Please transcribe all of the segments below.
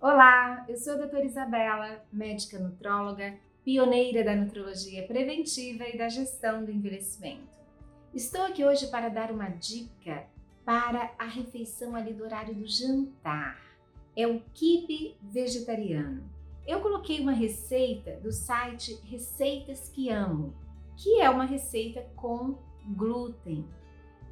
Olá, eu sou a doutora Isabela, médica nutróloga, pioneira da nutrologia preventiva e da gestão do envelhecimento. Estou aqui hoje para dar uma dica para a refeição ali do horário do jantar. É o quibe vegetariano. Eu coloquei uma receita do site Receitas que Amo, que é uma receita com glúten.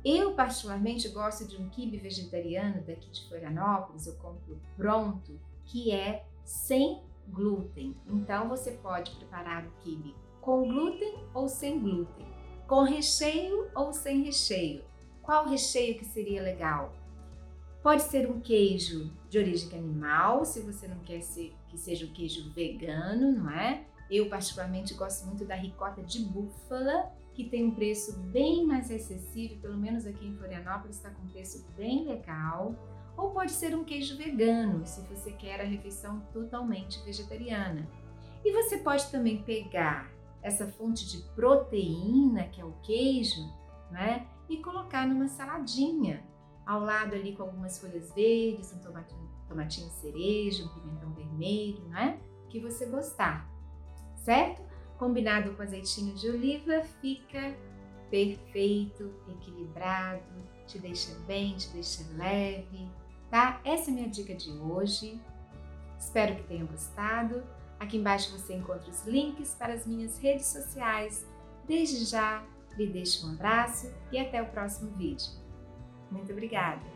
Eu particularmente gosto de um quibe vegetariano daqui de Florianópolis, eu compro pronto, que é sem glúten. Então você pode preparar o quibe com glúten ou sem glúten, com recheio ou sem recheio. Qual recheio que seria legal? Pode ser um queijo de origem animal, se você não quer ser, que seja um queijo vegano, não é? Eu particularmente gosto muito da ricota de búfala, que tem um preço bem mais acessível, pelo menos aqui em Florianópolis está com um preço bem legal. Ou pode ser um queijo vegano, se você quer a refeição totalmente vegetariana. E você pode também pegar essa fonte de proteína, que é o queijo, né? e colocar numa saladinha, ao lado ali com algumas folhas verdes, um tomatinho, tomatinho cereja, um pimentão vermelho, né? que você gostar, certo? Combinado com azeitinho de oliva, fica perfeito, equilibrado, te deixa bem, te deixa leve, tá? Essa é minha dica de hoje. Espero que tenham gostado. Aqui embaixo você encontra os links para as minhas redes sociais. Desde já, lhe deixo um abraço e até o próximo vídeo. Muito obrigada!